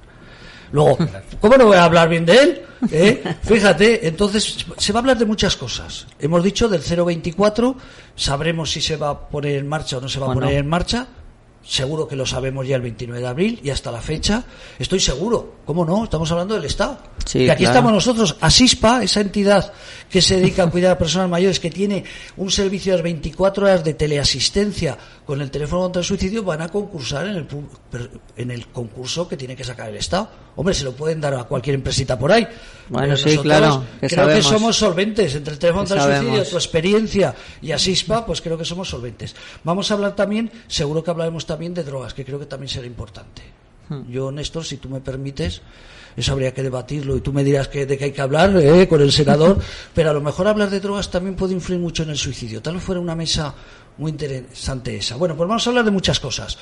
Luego, ¿cómo no voy a hablar bien de él? ¿Eh? Fíjate, entonces se va a hablar de muchas cosas. Hemos dicho del 024, sabremos si se va a poner en marcha o no se va a poner en marcha. Seguro que lo sabemos ya el 29 de abril y hasta la fecha, estoy seguro, ¿cómo no? Estamos hablando del Estado. Sí, que aquí claro. estamos nosotros, Asispa, esa entidad que se dedica a cuidar a personas mayores, que tiene un servicio de las 24 horas de teleasistencia con el teléfono contra el suicidio, van a concursar en el, en el concurso que tiene que sacar el Estado. Hombre, se lo pueden dar a cualquier empresita por ahí. Bueno, sí, claro, que creo sabemos. que somos solventes entre el teléfono contra el suicidio, tu experiencia y Asispa, pues creo que somos solventes. Vamos a hablar también, seguro que hablaremos también de drogas, que creo que también será importante. Hmm. Yo, Néstor, si tú me permites, eso habría que debatirlo y tú me dirás que, de qué hay que hablar eh, con el senador, pero a lo mejor hablar de drogas también puede influir mucho en el suicidio. Tal vez fuera una mesa muy interesante esa. Bueno, pues vamos a hablar de muchas cosas.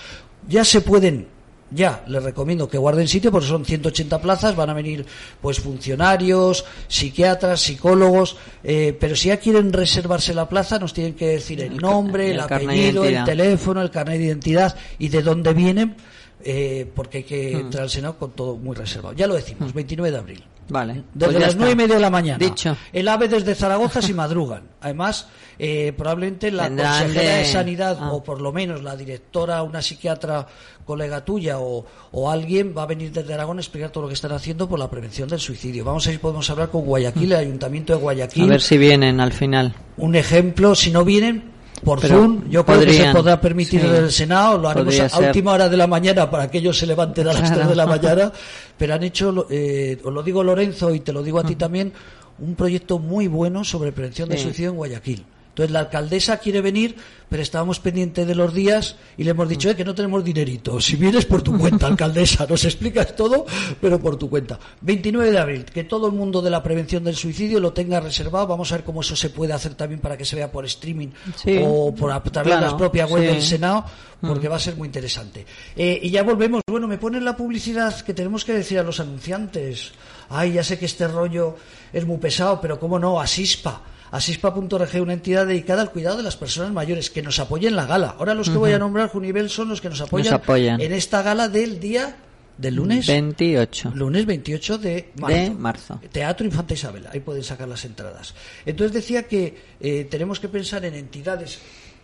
Ya se pueden ya les recomiendo que guarden sitio porque son 180 plazas, van a venir pues funcionarios, psiquiatras, psicólogos, eh, pero si ya quieren reservarse la plaza nos tienen que decir el nombre, el apellido, el teléfono, el carnet de identidad y de dónde vienen, eh, porque hay que Hmm. entrar al Senado con todo muy reservado. Ya lo decimos, 29 de abril. Vale. Desde pues las nueve y media de la mañana. Dicho. El AVE desde Zaragoza si madrugan. Además, eh, probablemente la consejera de, de- Sanidad, Ah. o por lo menos la directora, una psiquiatra colega tuya o, o alguien va a venir desde Aragón a explicar todo lo que están haciendo por la prevención del suicidio. Vamos a ver si podemos hablar con Guayaquil, el Ayuntamiento de A Guayaquil. ver si vienen al final. Un ejemplo, si no vienen, por Pero Zoom, yo creo que se podrían, podrá permitir sí. desde el Senado, lo haremos a, ser. última hora de la mañana para que ellos se levanten a las Claro. 3 de la mañana, pero han hecho, lo- eh, os lo digo Lorenzo y te lo digo a ti también, un proyecto muy bueno sobre prevención Sí. suicidio en Guayaquil. Entonces la alcaldesa quiere venir, pero estábamos pendientes de los días y le hemos dicho eh, que no tenemos dinerito. Si vienes por tu cuenta, alcaldesa, nos explicas todo, pero por tu cuenta. 29 de abril, que todo el mundo de la prevención del suicidio lo tenga reservado. Vamos a ver cómo eso se puede hacer también para que se vea por streaming Sí. o por a través de Claro, las propias web sí. del Senado, porque va a ser muy interesante. Eh, y ya volvemos. Bueno, me ponen la publicidad que tenemos que decir a los anunciantes. Ay, ya sé que este rollo es muy pesado, pero cómo no, Asispa. Asispa.org, una entidad dedicada al cuidado de las personas mayores, que nos apoyen en la gala. Ahora los que voy a nombrar, Junivel, son los que nos apoyan, apoyan. en esta gala del día del lunes. 28 Lunes 28 de marzo. de marzo. Teatro Infanta Isabel, ahí pueden sacar las entradas. Entonces decía que eh, tenemos que pensar en entidades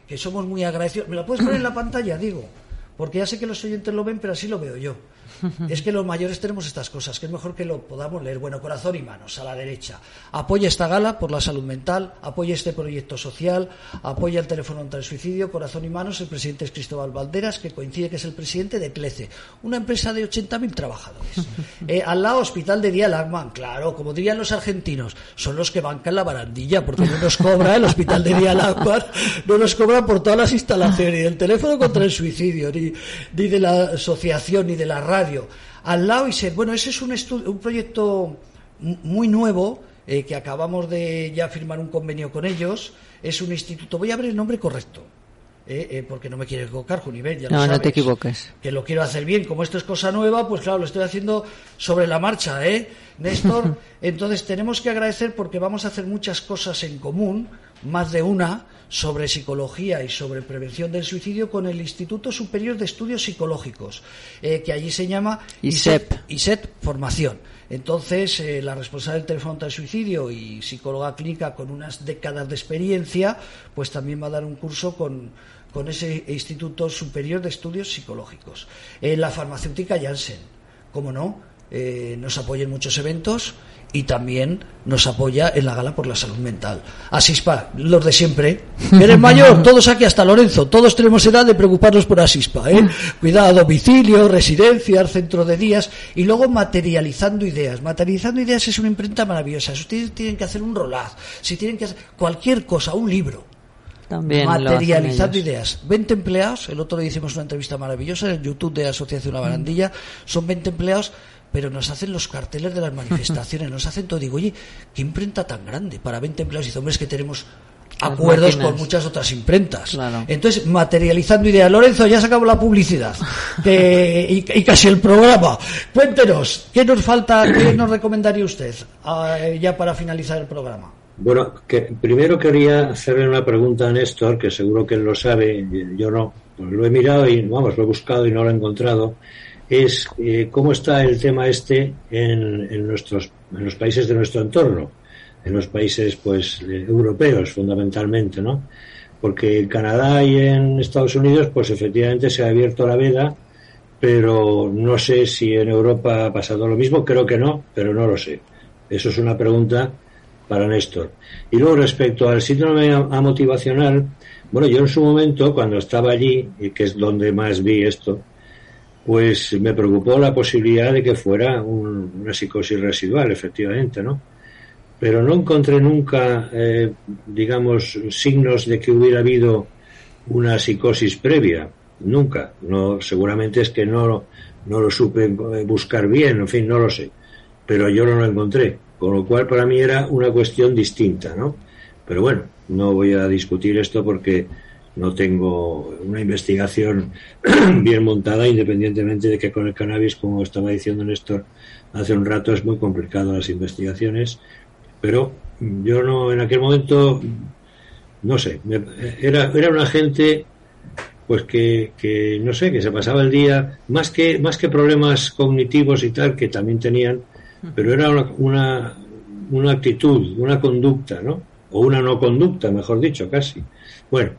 que somos muy agradecidos. ¿Me la puedes poner en la pantalla, digo? Porque ya sé que los oyentes lo ven, pero así lo veo yo. Es que los mayores tenemos estas cosas, que es mejor que lo podamos leer. Bueno, corazón y manos, a la derecha. Apoya esta gala por la salud mental, apoya este proyecto social, apoya el teléfono contra el suicidio, corazón y manos. El presidente es Cristóbal Valderas, que coincide que es el presidente de CLECE, una empresa de 80.000 trabajadores. Eh, al lado, Hospital de Día Lagman, claro, como dirían los argentinos, son los que bancan la barandilla, porque no nos cobra el Hospital de Día Lagman, no nos cobra por todas las instalaciones, ni del teléfono contra el suicidio, ni, ni de la asociación, ni de la radio. Al lado, y se, bueno, ese es un, un proyecto muy nuevo, eh, que acabamos de ya firmar un convenio con ellos, es un instituto, voy a ver el nombre correcto. eh, eh, porque no me quiero equivocar, Juniver, ya lo No, no sabes te equivoques. que lo quiero hacer bien. Como esto es cosa nueva, pues claro, lo estoy haciendo sobre la marcha, ¿eh? Néstor, entonces tenemos que agradecer porque vamos a hacer muchas cosas en común, más de una, sobre psicología y sobre prevención del suicidio con el Instituto Superior de Estudios Psicológicos, eh, que allí se llama ISEP. ISET Formación. Entonces, eh, la responsable del teléfono contra el suicidio y psicóloga clínica con unas décadas de experiencia, pues también va a dar un curso con, con ese Instituto Superior de Estudios Psicológicos. Eh, la farmacéutica Janssen, como no, eh, nos apoya en muchos eventos y también nos apoya en la gala por la salud mental. Asispa, los de siempre. Eres mayor, todos aquí hasta Lorenzo, todos tenemos edad de preocuparnos por Asispa. ¿eh? Cuidado domicilio, residencias, centro de días y luego materializando ideas. Materializando ideas es una imprenta maravillosa. Si ustedes tienen que hacer un rolaz, si tienen que hacer cualquier cosa, un libro, También materializando ideas. 20 empleados, el otro día hicimos una entrevista maravillosa en el YouTube de Asociación La Barandilla, son 20 empleados, pero nos hacen los carteles de las manifestaciones, nos hacen todo. Digo, oye, qué imprenta tan grande para 20 empleados y dice, hombre, es que tenemos Las acuerdos máquinas. con muchas otras imprentas. Claro. Entonces, materializando ideas. Lorenzo, ya se acabó la publicidad y, y casi el programa. Cuéntenos, ¿qué nos falta, qué nos recomendaría usted ah, ya para finalizar el programa? Bueno, que primero quería hacerle una pregunta a Néstor, que seguro que él lo sabe, yo no, pues lo he mirado y vamos, lo he buscado y no lo he encontrado. Es eh, cómo está el tema este en, en nuestros, en los países de nuestro entorno, en los países pues eh, europeos fundamentalmente, ¿no? porque en Canadá y en Estados Unidos, pues efectivamente se ha abierto la veda, pero no sé si en Europa ha pasado lo mismo, creo que no, pero no lo sé. Eso es una pregunta para Néstor. Y luego respecto al síndrome amotivacional, bueno, yo en su momento, cuando estaba allí, que es donde más vi esto, pues me preocupó la posibilidad de que fuera una psicosis residual, efectivamente, ¿no? Pero no encontré nunca, eh, digamos, signos de que hubiera habido una psicosis previa, nunca. No, seguramente es que no, no lo supe buscar bien, en fin, no lo sé. Pero yo no lo encontré, con lo cual para mí era una cuestión distinta, ¿no? Pero bueno, no voy a discutir esto porque no tengo una investigación bien montada, independientemente de que con el cannabis, como estaba diciendo Néstor hace un rato, es muy complicado las investigaciones, pero yo no, en aquel momento, no sé, era, era una gente pues que, que, no sé, que se pasaba el día, más que, más que problemas cognitivos y tal, que también tenían, pero era una, una, una actitud, una conducta, ¿no? O una no conducta, mejor dicho, casi. Bueno,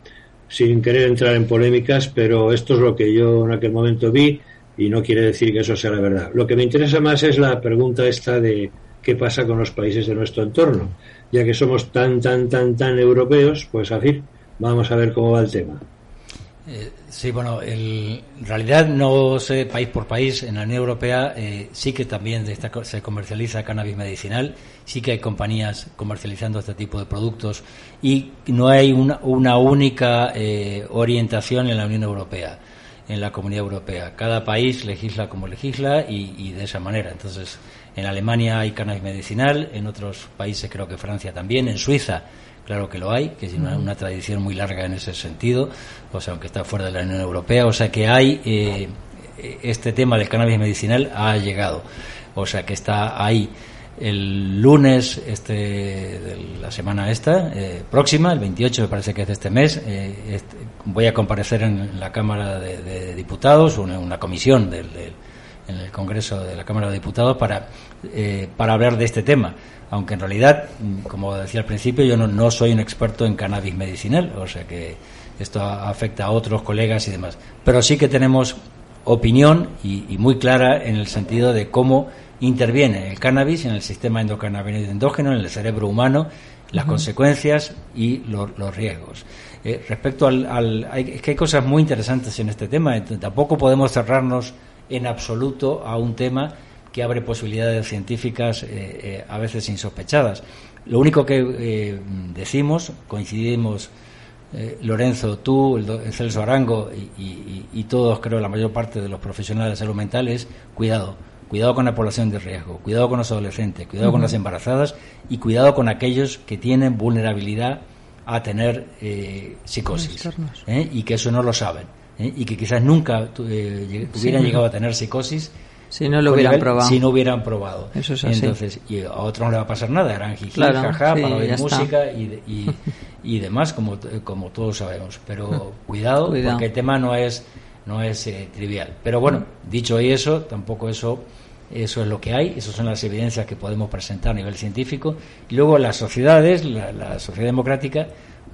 sin querer entrar en polémicas, pero esto es lo que yo en aquel momento vi y no quiere decir que eso sea la verdad. Lo que me interesa más es la pregunta esta de qué pasa con los países de nuestro entorno. Ya que somos tan, tan, tan, tan europeos, pues a fin, vamos a ver cómo va el tema. Eh, sí, bueno, en realidad no sé país por país. En la Unión Europea eh, sí que también se comercializa cannabis medicinal, sí que hay compañías comercializando este tipo de productos y no hay una, única eh, orientación en la Unión Europea, en la Comunidad Europea. Cada país legisla como legisla y de esa manera. Entonces, en Alemania hay cannabis medicinal, en otros países creo que Francia también, en Suiza Claro que lo hay, que es una, tradición muy larga en ese sentido, o sea, aunque está fuera de la Unión Europea, o sea que hay eh, este tema del cannabis medicinal ha llegado, o sea que está ahí. El lunes este, de la semana esta, eh, próxima, el 28 me parece que es de este mes, eh, este, voy a comparecer en la Cámara de, Diputados, una, una comisión del, en el Congreso de la Cámara de Diputados para, para hablar de este tema aunque en realidad, como decía al principio, yo no, soy un experto en cannabis medicinal, o sea que esto afecta a otros colegas y demás. Pero sí que tenemos opinión y, muy clara en el sentido de cómo interviene el cannabis en el sistema endocannabinoide endógeno, en el cerebro humano, las consecuencias y los riesgos. Eh, respecto al, hay, es que hay cosas muy interesantes en este tema, tampoco podemos cerrarnos en absoluto a un tema que abre posibilidades científicas eh, eh, a veces insospechadas. Lo único que eh, decimos, coincidimos Lorenzo, tú, el, Celso Arango y, todos, creo, la mayor parte de los profesionales de salud mental es cuidado. Cuidado con la población de riesgo, cuidado con los adolescentes, cuidado con las embarazadas y cuidado con aquellos que tienen vulnerabilidad a tener psicosis y que eso no lo saben y que quizás nunca hubieran llegado a tener psicosis si no lo hubieran probado. Si no hubieran probado. Eso es así. Entonces, y a otros no le va a pasar nada, eran jiji, jaja, para oír música y, y, demás, como, como todos sabemos. Pero cuidado, porque el tema no es, no es eh, trivial. Pero bueno, dicho eso, tampoco eso eso es lo que hay, esas son las evidencias que podemos presentar a nivel científico. Y luego las sociedades, la, sociedad democrática,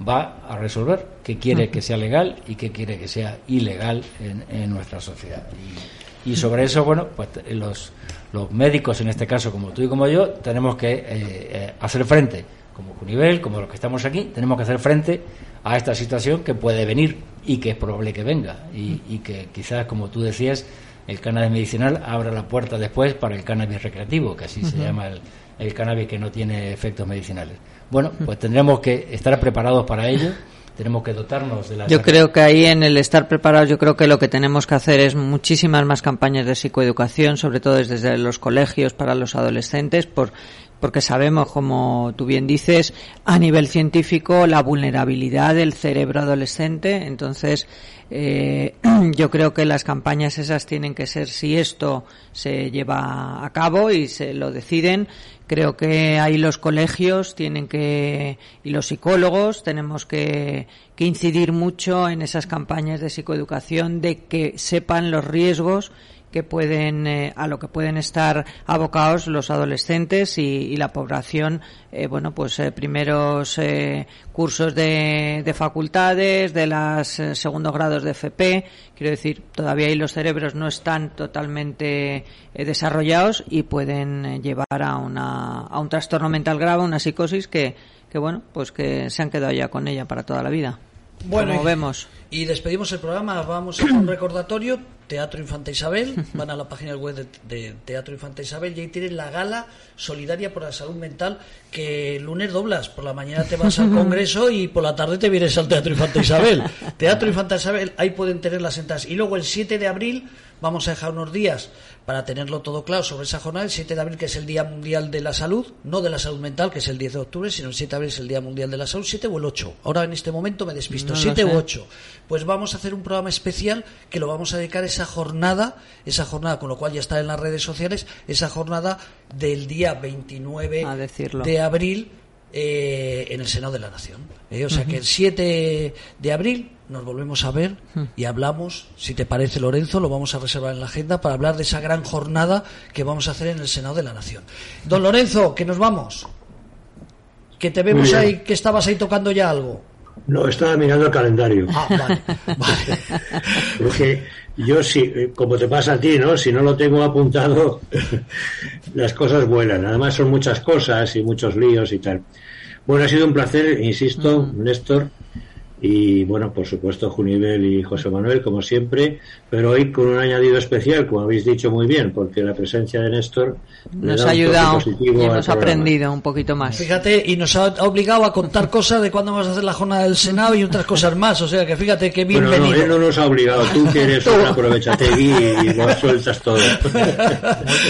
va a resolver qué quiere que sea legal y qué quiere que sea ilegal en, en nuestra sociedad. Y sobre eso, bueno, pues los, los médicos, en este caso como tú y como yo, tenemos que eh, eh, hacer frente, como Junivel, como los que estamos aquí, tenemos que hacer frente a esta situación que puede venir y que es probable que venga. Y, y que quizás, como tú decías, el cannabis medicinal abra la puerta después para el cannabis recreativo, que así se llama el, el cannabis que no tiene efectos medicinales. Bueno, pues tendremos que estar preparados para ello tenemos que dotarnos de la Yo creo que ahí en el estar preparados, yo creo que lo que tenemos que hacer es muchísimas más campañas de psicoeducación, sobre todo desde los colegios para los adolescentes, por porque sabemos, como tú bien dices, a nivel científico, la vulnerabilidad del cerebro adolescente. Entonces, eh, yo creo que las campañas esas tienen que ser, si esto se lleva a cabo y se lo deciden, creo que ahí los colegios tienen que, y los psicólogos tenemos que, que incidir mucho en esas campañas de psicoeducación, de que sepan los riesgos que pueden eh, a lo que pueden estar abocados los adolescentes y, la población eh, bueno pues eh, primeros cursos de, de, facultades de los segundos grados de FP quiero decir todavía ahí los cerebros no están totalmente desarrollados y pueden llevar a una a un trastorno mental grave una psicosis que que bueno pues que se han quedado ya con ella para toda la vida bueno, Como vemos. Y despedimos el programa. Vamos a un recordatorio. Teatro Infanta Isabel. Van a la página web de, Teatro Infanta Isabel y ahí tienen la gala solidaria por la salud mental que el lunes doblas. Por la mañana te vas al congreso y por la tarde te vienes al Teatro Infanta Isabel. Teatro Infanta Isabel, ahí pueden tener las entradas. Y luego el 7 de abril vamos a dejar unos días para tenerlo todo claro sobre esa jornada, el 7 de abril, que es el Día Mundial de la Salud, no de la salud mental, que es el 10 de octubre, sino el 7 de abril es el Día Mundial de la Salud, 7 o el 8. Ahora en este momento me despisto, 7 u 8. Pues vamos a hacer un programa especial que lo vamos a dedicar a esa jornada, esa jornada, con lo cual ya está en las redes sociales, esa jornada del día 29 de abril eh, en el Senado de la Nación. Eh, o sea que el 7 de abril nos volvemos a ver y hablamos, si te parece Lorenzo, lo vamos a reservar en la agenda para hablar de esa gran jornada que vamos a hacer en el Senado de la Nación. Don Lorenzo, que nos vamos. Que te vemos ahí, que estabas ahí tocando ya algo. No, estaba mirando el calendario. Ah, vale, vale. Porque yo, si, como te pasa a ti, ¿no? Si no lo tengo apuntado, las cosas vuelan. Además son muchas cosas y muchos líos y tal. Bueno, ha sido un placer, insisto, Néstor, y bueno, por supuesto Junivel y José Manuel, como siempre, pero hoy con un añadido especial, como habéis dicho muy bien, porque la presencia de Néstor nos ha ayudado y hemos aprendido un poquito más. Fíjate, y nos ha obligado a contar cosas de cuándo vamos a hacer la jornada del Senado y otras cosas más, o sea que fíjate que bienvenido. Bueno, no, él no nos ha obligado, tú que eres un aprovechategui y lo sueltas todo.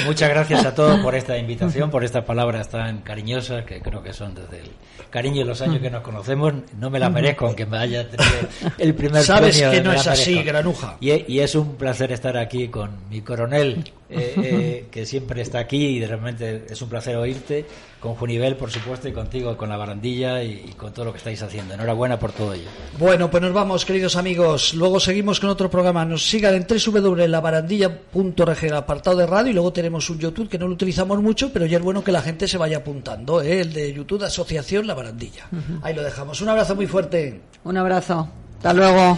Muchas gracias a todos por esta invitación, por estas palabras tan cariñosas que creo que son desde el cariño y los años que nos conocemos, no me la merezco aunque me el primer Sabes que no es así, granuja. Y, es un placer estar aquí con mi coronel, eh, eh, que siempre está aquí y realmente es un placer oírte, con Junivel, por supuesto, y contigo, con la barandilla y, con todo lo que estáis haciendo. Enhorabuena por todo ello. Bueno, pues nos vamos, queridos amigos. Luego seguimos con otro programa. Nos sigan en www.labarandilla.org, el apartado de radio, y luego tenemos un YouTube que no lo utilizamos mucho, pero ya es bueno que la gente se vaya apuntando. ¿eh? El de YouTube Asociación La Barandilla. Ahí lo dejamos. Un abrazo muy fuerte. Un abrazo. Hasta luego.